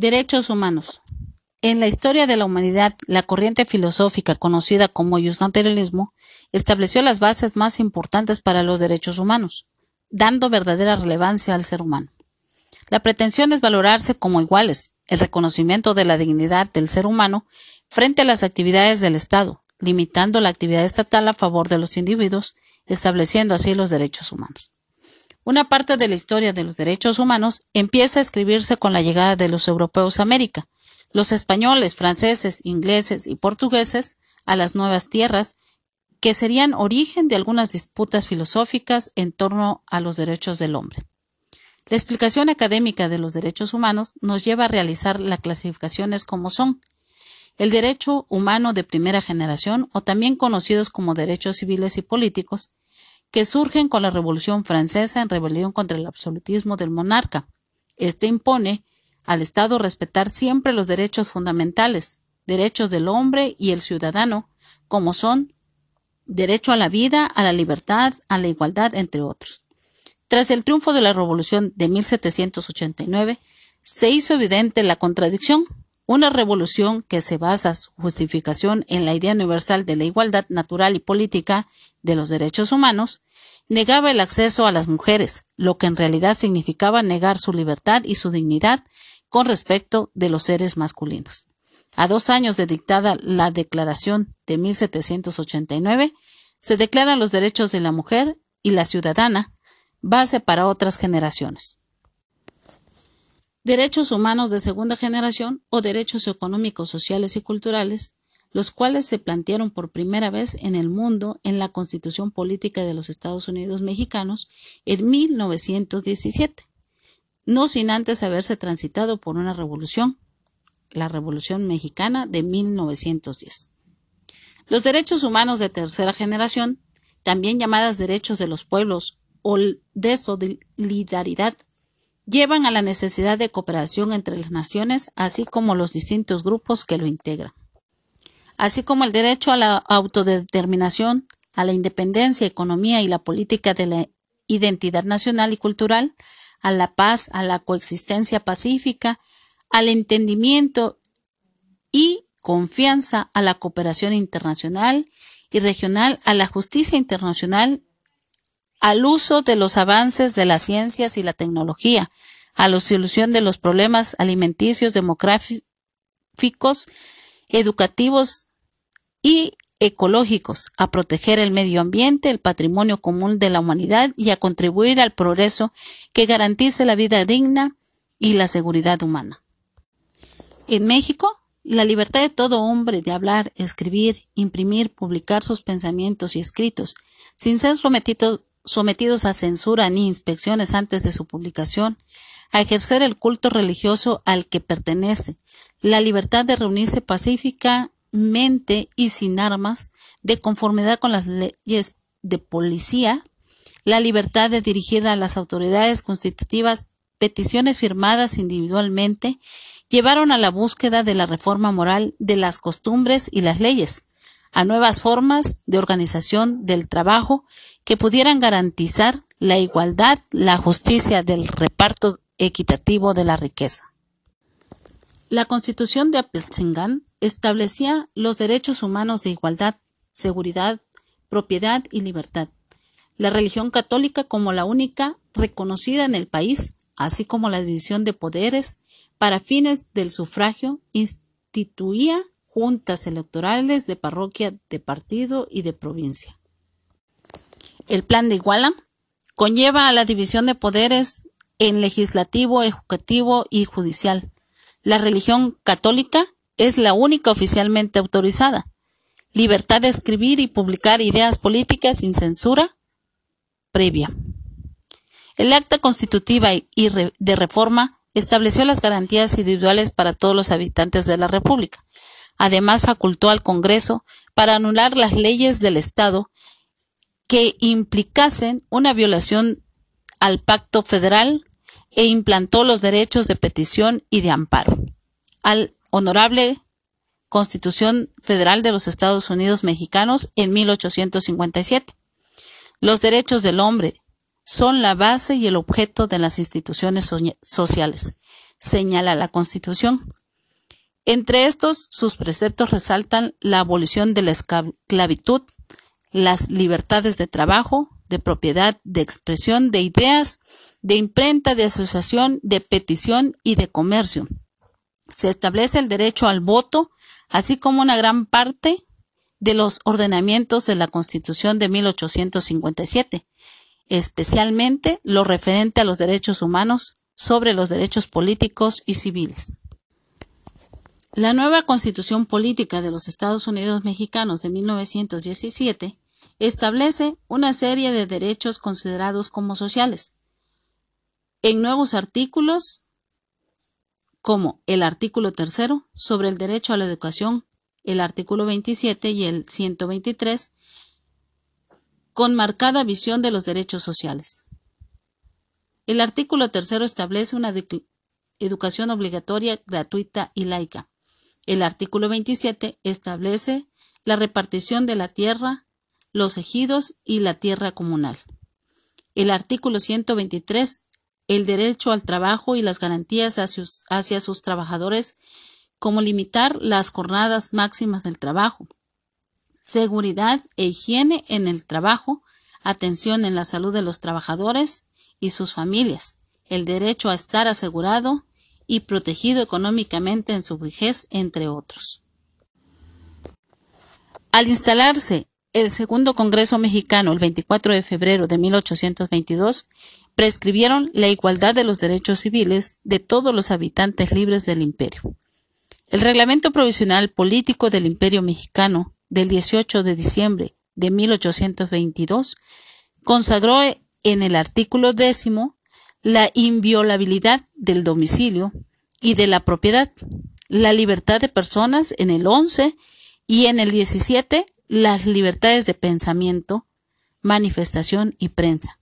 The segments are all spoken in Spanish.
Derechos humanos. En la historia de la humanidad, la corriente filosófica conocida como justnaturalismo estableció las bases más importantes para los derechos humanos, dando verdadera relevancia al ser humano. La pretensión es valorarse como iguales, el reconocimiento de la dignidad del ser humano frente a las actividades del Estado, limitando la actividad estatal a favor de los individuos, estableciendo así los derechos humanos. Una parte de la historia de los derechos humanos empieza a escribirse con la llegada de los europeos a América, los españoles, franceses, ingleses y portugueses a las nuevas tierras, que serían origen de algunas disputas filosóficas en torno a los derechos del hombre. La explicación académica de los derechos humanos nos lleva a realizar las clasificaciones como son el derecho humano de primera generación, o también conocidos como derechos civiles y políticos, que surgen con la Revolución Francesa en rebelión contra el absolutismo del monarca. Este impone al Estado respetar siempre los derechos fundamentales, derechos del hombre y el ciudadano, como son derecho a la vida, a la libertad, a la igualdad, entre otros. Tras el triunfo de la Revolución de 1789, se hizo evidente la contradicción. Una revolución que se basa su justificación en la idea universal de la igualdad natural y política de los derechos humanos, negaba el acceso a las mujeres, lo que en realidad significaba negar su libertad y su dignidad con respecto de los seres masculinos. A dos años de dictada la Declaración de 1789, se declaran los derechos de la mujer y la ciudadana, base para otras generaciones. Derechos humanos de segunda generación o derechos económicos, sociales y culturales los cuales se plantearon por primera vez en el mundo en la Constitución Política de los Estados Unidos Mexicanos en 1917, no sin antes haberse transitado por una revolución, la Revolución Mexicana de 1910. Los derechos humanos de tercera generación, también llamadas derechos de los pueblos o de solidaridad, llevan a la necesidad de cooperación entre las naciones, así como los distintos grupos que lo integran. Así como el derecho a la autodeterminación, a la independencia, economía y la política de la identidad nacional y cultural, a la paz, a la coexistencia pacífica, al entendimiento y confianza, a la cooperación internacional y regional, a la justicia internacional, al uso de los avances de las ciencias y la tecnología, a la solución de los problemas alimenticios, demográficos, educativos y ecológicos, a proteger el medio ambiente, el patrimonio común de la humanidad y a contribuir al progreso que garantice la vida digna y la seguridad humana. En México, la libertad de todo hombre de hablar, escribir, imprimir, publicar sus pensamientos y escritos, sin ser sometidos a censura ni inspecciones antes de su publicación, a ejercer el culto religioso al que pertenece, la libertad de reunirse pacífica mente y sin armas, de conformidad con las leyes de policía, la libertad de dirigir a las autoridades constitutivas peticiones firmadas individualmente, llevaron a la búsqueda de la reforma moral de las costumbres y las leyes, a nuevas formas de organización del trabajo que pudieran garantizar la igualdad, la justicia del reparto equitativo de la riqueza. La Constitución de Apatzingán establecía los derechos humanos de igualdad, seguridad, propiedad y libertad. La religión católica como la única reconocida en el país, así como la división de poderes para fines del sufragio, instituía juntas electorales de parroquia, de partido y de provincia. El plan de Iguala conlleva a la división de poderes en legislativo, ejecutivo y judicial, la religión católica es la única oficialmente autorizada. Libertad de escribir y publicar ideas políticas sin censura previa. El acta constitutiva y de reforma estableció las garantías individuales para todos los habitantes de la República. Además, facultó al Congreso para anular las leyes del Estado que implicasen una violación al pacto federal e implantó los derechos de petición y de amparo. Al Honorable Constitución Federal de los Estados Unidos Mexicanos en 1857. Los derechos del hombre son la base y el objeto de las instituciones sociales. señala la Constitución. Entre estos, sus preceptos resaltan la abolición de la esclavitud, las libertades de trabajo, de propiedad, de expresión de ideas, de imprenta, de asociación, de petición y de comercio. Se establece el derecho al voto, así como una gran parte de los ordenamientos de la Constitución de 1857, especialmente lo referente a los derechos humanos sobre los derechos políticos y civiles. La nueva Constitución Política de los Estados Unidos Mexicanos de 1917 establece una serie de derechos considerados como sociales. En nuevos artículos, como el artículo tercero sobre el derecho a la educación, el artículo 27 y el 123, con marcada visión de los derechos sociales. El artículo tercero establece una educación obligatoria, gratuita y laica. El artículo 27 establece la repartición de la tierra, los ejidos y la tierra comunal. El artículo 123, el derecho al trabajo y las garantías hacia, sus trabajadores, como limitar las jornadas máximas del trabajo, seguridad e higiene en el trabajo, atención en la salud de los trabajadores y sus familias, el derecho a estar asegurado y protegido económicamente en su vejez, entre otros. Al instalarse el segundo Congreso mexicano, el 24 de febrero de 1822, prescribieron la igualdad de los derechos civiles de todos los habitantes libres del imperio. El reglamento provisional político del imperio mexicano del 18 de diciembre de 1822 consagró en el artículo décimo la inviolabilidad del domicilio y de la propiedad, la libertad de personas en el 11 y en el 17 las libertades de pensamiento, manifestación y prensa,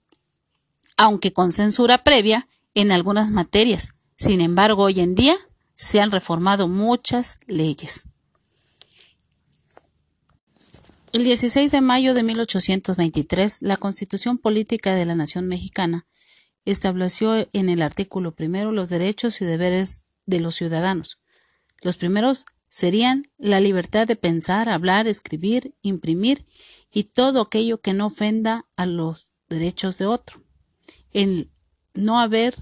aunque con censura previa en algunas materias. Sin embargo, hoy en día se han reformado muchas leyes. El 16 de mayo de 1823, la Constitución Política de la Nación Mexicana estableció en el artículo primero los derechos y deberes de los ciudadanos. Los primeros serían la libertad de pensar, hablar, escribir, imprimir y todo aquello que no ofenda a los derechos de otro. El no haber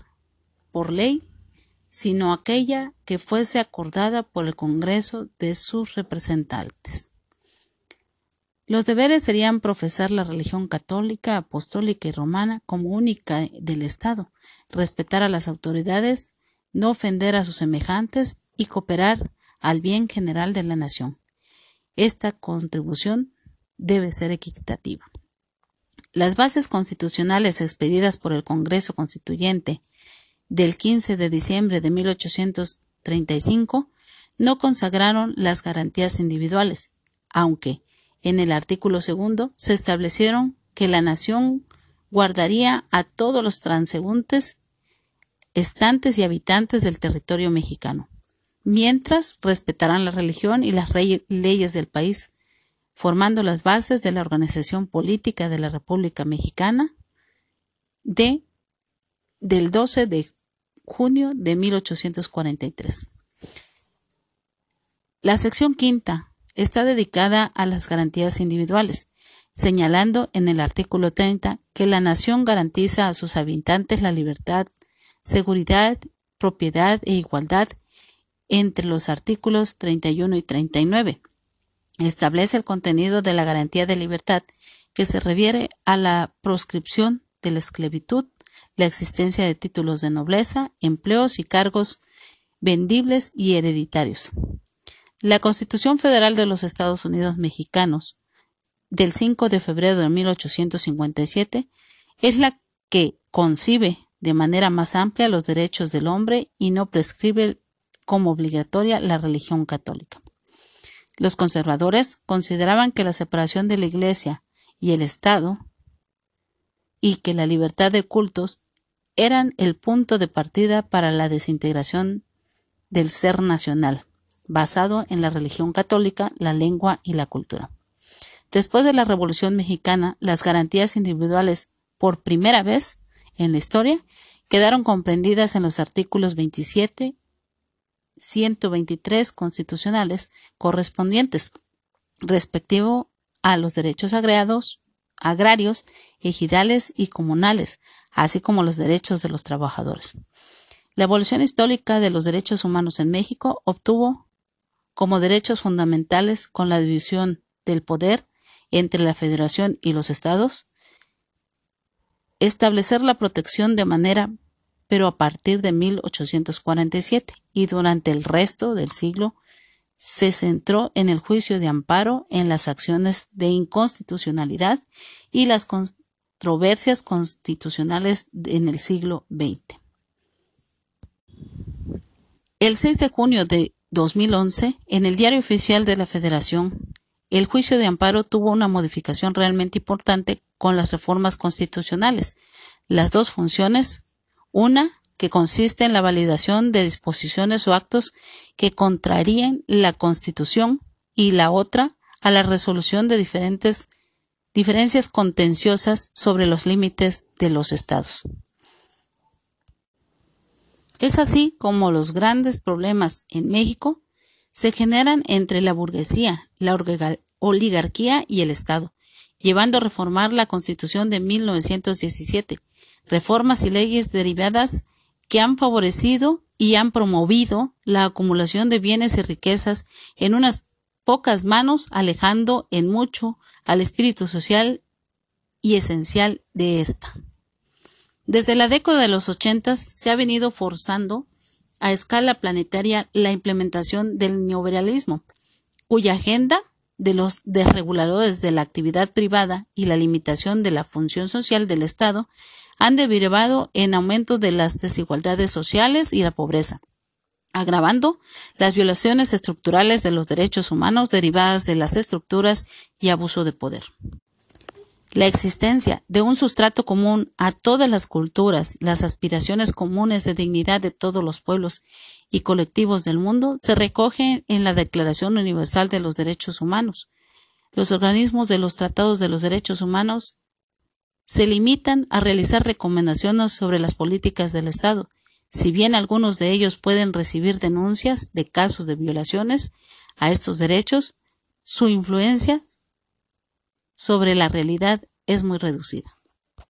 por ley, sino aquella que fuese acordada por el Congreso de sus representantes. Los deberes serían profesar la religión católica, apostólica y romana como única del Estado, respetar a las autoridades, no ofender a sus semejantes y cooperar al bien general de la nación. Esta contribución debe ser equitativa. Las bases constitucionales expedidas por el Congreso Constituyente del 15 de diciembre de 1835 no consagraron las garantías individuales, aunque en el artículo segundo se establecieron que la nación guardaría a todos los transeúntes, estantes y habitantes del territorio mexicano mientras respetarán la religión y las leyes del país, formando las bases de la organización política de la República Mexicana de, del 12 de junio de 1843. La sección quinta está dedicada a las garantías individuales, señalando en el artículo 30 que la nación garantiza a sus habitantes la libertad, seguridad, propiedad e igualdad entre los artículos 31 y 39. Establece el contenido de la garantía de libertad que se refiere a la proscripción de la esclavitud, la existencia de títulos de nobleza, empleos y cargos vendibles y hereditarios. La Constitución Federal de los Estados Unidos Mexicanos del 5 de febrero de 1857 es la que concibe de manera más amplia los derechos del hombre y no prescribe como obligatoria la religión católica. Los conservadores consideraban que la separación de la Iglesia y el Estado y que la libertad de cultos eran el punto de partida para la desintegración del ser nacional, basado en la religión católica, la lengua y la cultura. Después de la Revolución Mexicana, las garantías individuales, por primera vez en la historia, quedaron comprendidas en los artículos 27, 123 constitucionales correspondientes, respectivo a los derechos agregados, agrarios, ejidales y comunales, así como los derechos de los trabajadores. La evolución histórica de los derechos humanos en México obtuvo como derechos fundamentales con la división del poder entre la Federación y los estados, establecer la protección de manera pero a partir de 1847 y durante el resto del siglo se centró en el juicio de amparo en las acciones de inconstitucionalidad y las controversias constitucionales en el siglo XX. El 6 de junio de 2011, en el Diario Oficial de la Federación, el juicio de amparo tuvo una modificación realmente importante con las reformas constitucionales. Las dos funciones, una que consiste en la validación de disposiciones o actos que contrarían la Constitución y la otra a la resolución de diferentes diferencias contenciosas sobre los límites de los estados. Es así como los grandes problemas en México se generan entre la burguesía, la oligarquía y el Estado, llevando a reformar la Constitución de 1917, reformas y leyes derivadas que han favorecido y han promovido la acumulación de bienes y riquezas en unas pocas manos, alejando en mucho al espíritu social y esencial de esta. Desde la década de los 80 se ha venido forzando a escala planetaria la implementación del neoliberalismo, cuya agenda de los desreguladores de la actividad privada y la limitación de la función social del Estado han derivado en aumento de las desigualdades sociales y la pobreza, agravando las violaciones estructurales de los derechos humanos derivadas de las estructuras y abuso de poder. La existencia de un sustrato común a todas las culturas, las aspiraciones comunes de dignidad de todos los pueblos y colectivos del mundo se recoge en la Declaración Universal de los Derechos Humanos. Los organismos de los tratados de los derechos humanos se limitan a realizar recomendaciones sobre las políticas del Estado, si bien algunos de ellos pueden recibir denuncias de casos de violaciones a estos derechos, su influencia sobre la realidad es muy reducida.